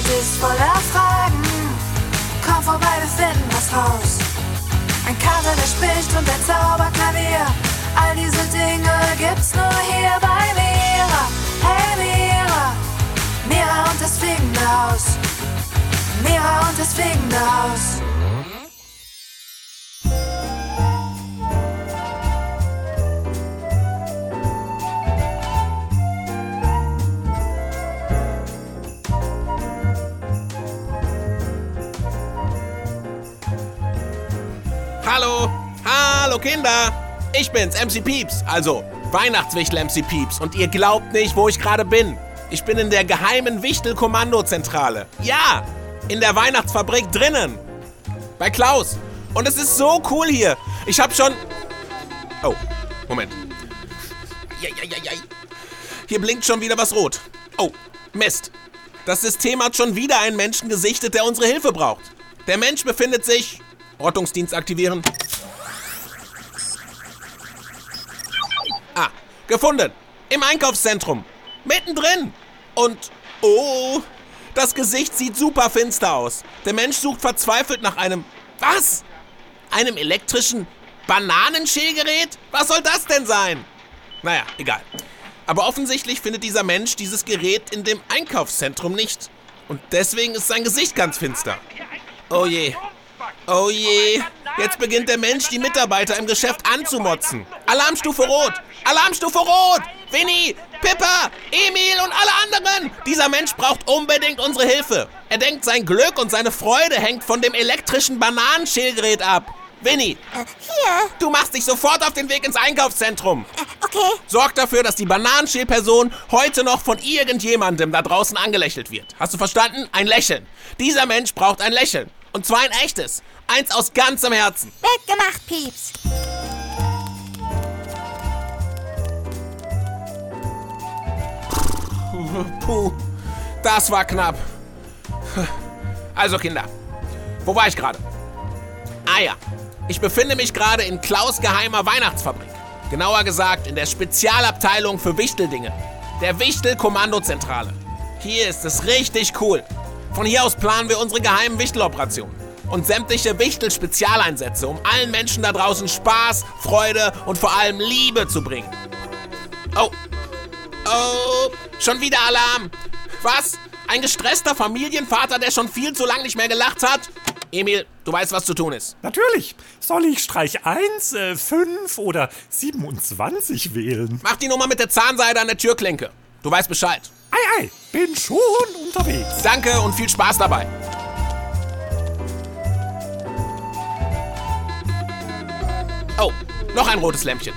Welt ist voller Fragen. Komm vorbei, wir finden was raus. Ein Kater, der spricht und ein Zauberklavier. All diese Dinge gibt's nur hier bei Mira. Hey Mira, Mira und das fliegende Haus. Mira und das fliegende Haus. Hallo, hallo Kinder. Ich bin's, MC Pieps, also Weihnachtswichtel MC Pieps. Und ihr glaubt nicht, wo ich gerade bin. Ich bin in der geheimen Wichtel-Kommandozentrale. Ja, in der Weihnachtsfabrik drinnen. Bei Klaus. Und es ist so cool hier. Ich hab schon... Oh, Moment. Hier blinkt schon wieder was rot. Oh, Mist. Das System hat schon wieder einen Menschen gesichtet, der unsere Hilfe braucht. Der Mensch befindet sich... Ortungsdienst aktivieren. Ah, gefunden. Im Einkaufszentrum. Mittendrin. Und, oh, das Gesicht sieht super finster aus. Der Mensch sucht verzweifelt nach einem, was? Einem elektrischen Bananenschälgerät? Was soll das denn sein? Naja, egal. Aber offensichtlich findet dieser Mensch dieses Gerät in dem Einkaufszentrum nicht. Und deswegen ist sein Gesicht ganz finster. Oh je. Oh je. Jetzt beginnt der Mensch, die Mitarbeiter im Geschäft anzumotzen. Alarmstufe Rot! Alarmstufe Rot! Winnie, Pippa, Emil und alle anderen! Dieser Mensch braucht unbedingt unsere Hilfe. Er denkt, sein Glück und seine Freude hängt von dem elektrischen Bananenschälgerät ab. Winnie, Äh, hier. du machst dich sofort auf den Weg ins Einkaufszentrum. Äh, okay. Sorg dafür, dass die Bananenschälperson heute noch von irgendjemandem da draußen angelächelt wird. Hast du verstanden? Ein Lächeln. Dieser Mensch braucht ein Lächeln. Und zwar ein echtes. Eins aus ganzem Herzen. Weggemacht, Pieps. Puh, das war knapp. Also Kinder, wo war ich gerade? Ah ja, ich befinde mich gerade in Klaus geheimer Weihnachtsfabrik. Genauer gesagt in der Spezialabteilung für Wichteldinge. Der Wichtel-Kommandozentrale. Hier ist es richtig cool. Von hier aus planen wir unsere geheimen Wichteloperationen. Und sämtliche Wichtel-Spezialeinsätze, um allen Menschen da draußen Spaß, Freude und vor allem Liebe zu bringen. Oh, Oh, schon wieder Alarm. Was? Ein gestresster Familienvater, der schon viel zu lang nicht mehr gelacht hat? Emil, du weißt, was zu tun ist. Natürlich. Soll ich Streich 1, äh, 5 oder 27 wählen? Mach die Nummer mit der Zahnseide an der Türklinke. Du weißt Bescheid. Ei, ei, bin schon unterwegs. Danke und viel Spaß dabei. Oh, noch ein rotes Lämpchen.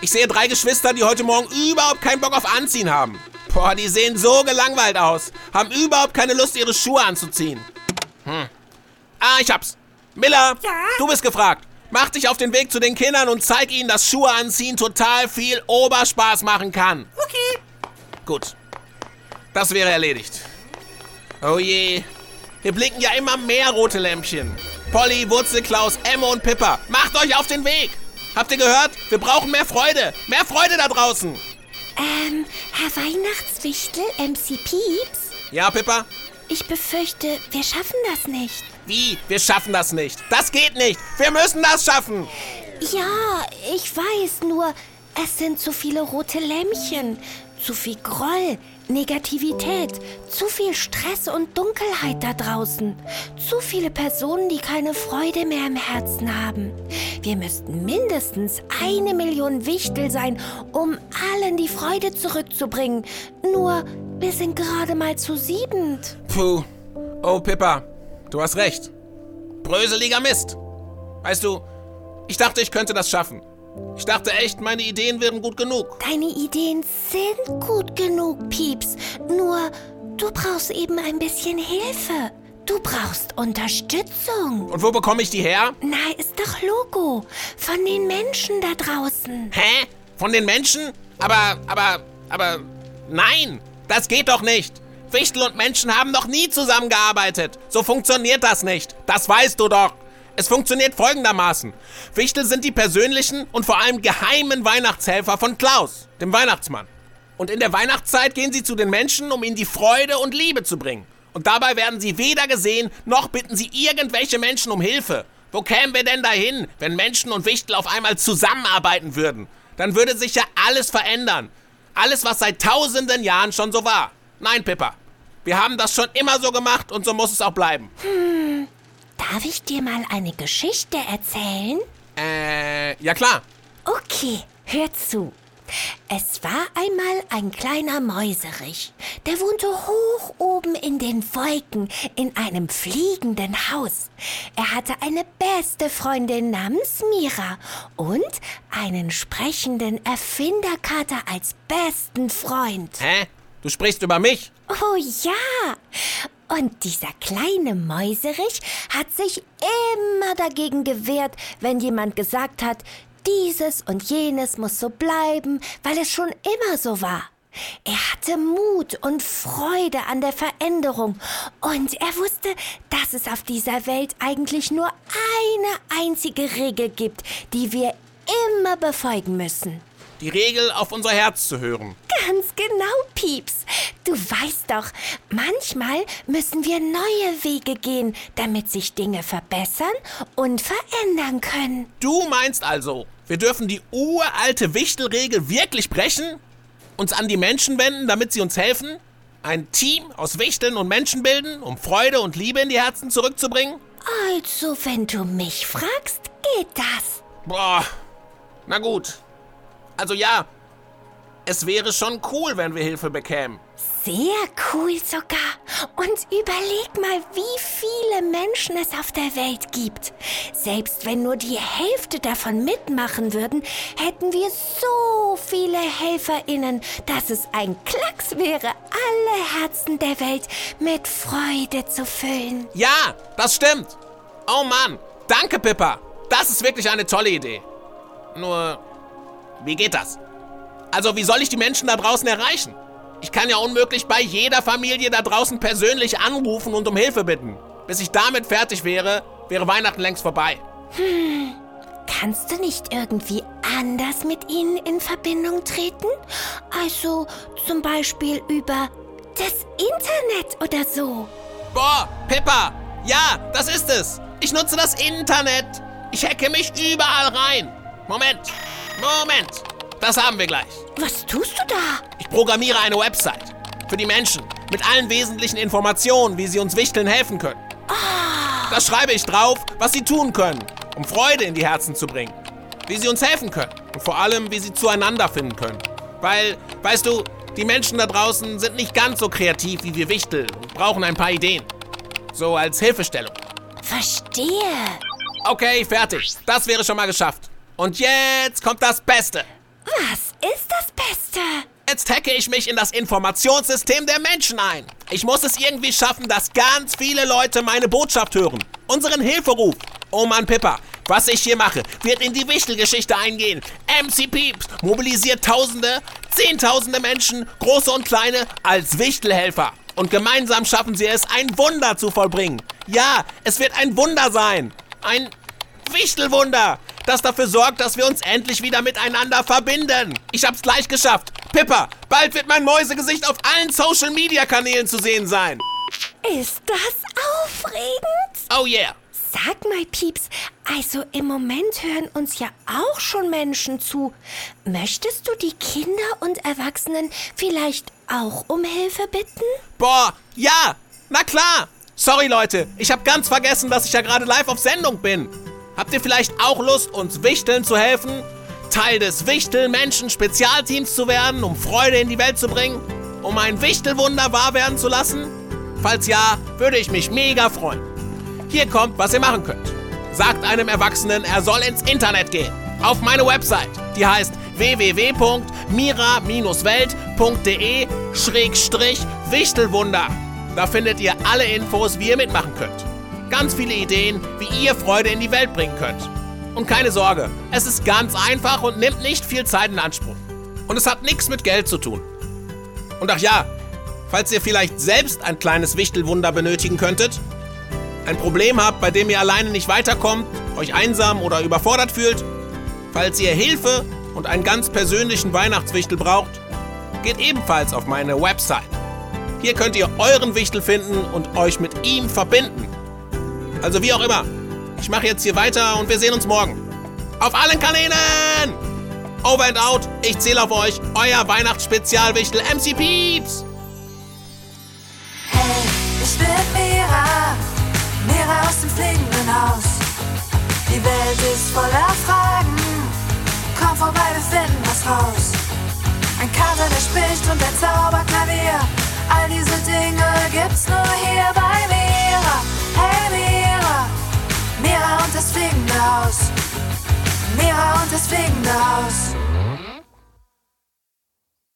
Ich sehe drei Geschwister, die heute Morgen überhaupt keinen Bock auf Anziehen haben. Boah, die sehen so gelangweilt aus. Haben überhaupt keine Lust, ihre Schuhe anzuziehen. Hm. Ah, ich hab's. Miller, Ja? du bist gefragt. Mach dich auf den Weg zu den Kindern und zeig ihnen, dass Schuhe anziehen total viel Oberspaß machen kann. Okay. Gut. Das wäre erledigt. Oh je. Hier blinken ja immer mehr rote Lämpchen. Polly, Wurzelklaus, Emme und Pippa, macht euch auf den Weg. Habt ihr gehört? Wir brauchen mehr Freude. Mehr Freude da draußen. Ähm, Herr Weihnachtswichtel, MC Pieps? Ja, Pippa? Ich befürchte, wir schaffen das nicht. Wie? Wir schaffen das nicht. Das geht nicht. Wir müssen das schaffen. Ja, ich weiß, nur es sind zu viele rote Lämpchen, zu viel Groll, Negativität, zu viel Stress und Dunkelheit da draußen, zu viele Personen, die keine Freude mehr im Herzen haben. Wir müssten mindestens eine Million Wichtel sein, um allen die Freude zurückzubringen. Nur, wir sind gerade mal zu siebend. Puh. Oh, Pippa. Du hast recht. Bröseliger Mist. Weißt du, ich dachte, ich könnte das schaffen. Ich dachte echt, meine Ideen wären gut genug. Deine Ideen sind gut genug, Pieps. Nur, du brauchst eben ein bisschen Hilfe. Du brauchst Unterstützung. Und wo bekomme ich die her? Na, ist doch Logo. Von den Menschen da draußen. Hä? Von den Menschen? Aber, aber, aber, nein, das geht doch nicht. Wichtel und Menschen haben noch nie zusammengearbeitet. So funktioniert das nicht. Das weißt du doch. Es funktioniert folgendermaßen. Wichtel sind die persönlichen und vor allem geheimen Weihnachtshelfer von Klaus, dem Weihnachtsmann. Und in der Weihnachtszeit gehen sie zu den Menschen, um ihnen die Freude und Liebe zu bringen. Und dabei werden sie weder gesehen, noch bitten sie irgendwelche Menschen um Hilfe. Wo kämen wir denn dahin, wenn Menschen und Wichtel auf einmal zusammenarbeiten würden? Dann würde sich ja alles verändern. Alles, was seit tausenden Jahren schon so war. Nein, Pippa. Wir haben das schon immer so gemacht und so muss es auch bleiben. Darf ich dir mal eine Geschichte erzählen? Äh, ja klar. Okay, hör zu. Es war einmal ein kleiner Mäuserich. Der wohnte hoch oben in den Wolken in einem fliegenden Haus. Er hatte eine beste Freundin namens Mira und einen sprechenden Erfinderkater als besten Freund. Hä? Du sprichst über mich? Oh ja! Und dieser kleine Mäuserich hat sich immer dagegen gewehrt, wenn jemand gesagt hat, dieses und jenes muss so bleiben, weil es schon immer so war. Er hatte Mut und Freude an der Veränderung und er wusste, dass es auf dieser Welt eigentlich nur eine einzige Regel gibt, die wir immer befolgen müssen. Die Regel, auf unser Herz zu hören. Ganz genau, Pieps. Du weißt doch, manchmal müssen wir neue Wege gehen, damit sich Dinge verbessern und verändern können. Du meinst also, wir dürfen die uralte Wichtelregel wirklich brechen? Uns an die Menschen wenden, damit sie uns helfen? Ein Team aus Wichteln und Menschen bilden, um Freude und Liebe in die Herzen zurückzubringen? Also, wenn du mich fragst, geht das. Boah, na gut. Also ja, es wäre schon cool, wenn wir Hilfe bekämen. Sehr cool sogar. Und überleg mal, wie viele Menschen es auf der Welt gibt. Selbst wenn nur die Hälfte davon mitmachen würden, hätten wir so viele HelferInnen, dass es ein Klacks wäre, alle Herzen der Welt mit Freude zu füllen. Ja, das stimmt. Oh Mann, danke Pippa. Das ist wirklich eine tolle Idee. Nur, wie geht das? Also, wie soll ich die Menschen da draußen erreichen? Ich kann ja unmöglich bei jeder Familie da draußen persönlich anrufen und um Hilfe bitten. Bis ich damit fertig wäre, wäre Weihnachten längst vorbei. Kannst du nicht irgendwie anders mit ihnen in Verbindung treten? Also zum Beispiel über das Internet oder so. Boah, Pippa, ja, das ist es. Ich nutze das Internet. Ich hacke mich überall rein. Moment, Moment. Das haben wir gleich. Was tust du da? Ich programmiere eine Website für die Menschen mit allen wesentlichen Informationen, wie sie uns Wichteln helfen können. Da schreibe ich drauf, was sie tun können, um Freude in die Herzen zu bringen. Wie sie uns helfen können und vor allem, wie sie zueinander finden können. Weil, weißt du, die Menschen da draußen sind nicht ganz so kreativ wie wir Wichtel und brauchen ein paar Ideen. So als Hilfestellung. Verstehe. Okay, fertig. Das wäre schon mal geschafft. Und jetzt kommt das Beste. Was ist das Beste? Jetzt hacke ich mich in das Informationssystem der Menschen ein. Ich muss es irgendwie schaffen, dass ganz viele Leute meine Botschaft hören. Unseren Hilferuf. Oh Mann, Pippa, was ich hier mache, wird in die Wichtelgeschichte eingehen. MC Pieps mobilisiert Tausende, Zehntausende Menschen, große und kleine, als Wichtelhelfer. Und gemeinsam schaffen sie es, ein Wunder zu vollbringen. Ja, es wird ein Wunder sein. Ein Wichtelwunder, das dafür sorgt, dass wir uns endlich wieder miteinander verbinden. Ich hab's gleich geschafft. Pippa, bald wird mein Mäusegesicht auf allen Social-Media-Kanälen zu sehen sein. Ist das aufregend? Oh yeah. Sag mal, Pieps, also im Moment hören uns ja auch schon Menschen zu. Möchtest du die Kinder und Erwachsenen vielleicht auch um Hilfe bitten? Boah, ja, na klar. Sorry Leute, ich hab ganz vergessen, dass ich ja gerade live auf Sendung bin. Habt ihr vielleicht auch Lust, uns Wichteln zu helfen? Teil des Wichtel-Menschen-Spezialteams zu werden, um Freude in die Welt zu bringen? Um ein Wichtelwunder wahr werden zu lassen? Falls ja, würde ich mich mega freuen. Hier kommt, was ihr machen könnt. Sagt einem Erwachsenen, er soll ins Internet gehen. Auf meine Website. Die heißt www.mira-welt.de-wichtelwunder. Da findet ihr alle Infos, wie ihr mitmachen könnt. Ganz viele Ideen, wie ihr Freude in die Welt bringen könnt. Und keine Sorge, es ist ganz einfach und nimmt nicht viel Zeit in Anspruch. Und es hat nichts mit Geld zu tun. Und ach ja, falls ihr vielleicht selbst ein kleines Wichtelwunder benötigen könntet, ein Problem habt, bei dem ihr alleine nicht weiterkommt, euch einsam oder überfordert fühlt, falls ihr Hilfe und einen ganz persönlichen Weihnachtswichtel braucht, geht ebenfalls auf meine Website. Hier könnt ihr euren Wichtel finden und euch mit ihm verbinden. Also wie auch immer. Ich mache jetzt hier weiter und wir sehen uns morgen. Auf allen Kanälen! Over and out. Ich zähle auf euch. Euer Weihnachtsspezialwichtel MC Pieps. Hey, ich bin Mira, Mira aus dem fliegenden Haus. Die Welt ist voller Fragen, komm vorbei, wir finden was raus. Ein Kater, der spricht und ein Zauberklavier, all diese Dinge gibt's nur hier bei fliegende Haus. Mira und das fliegende Haus.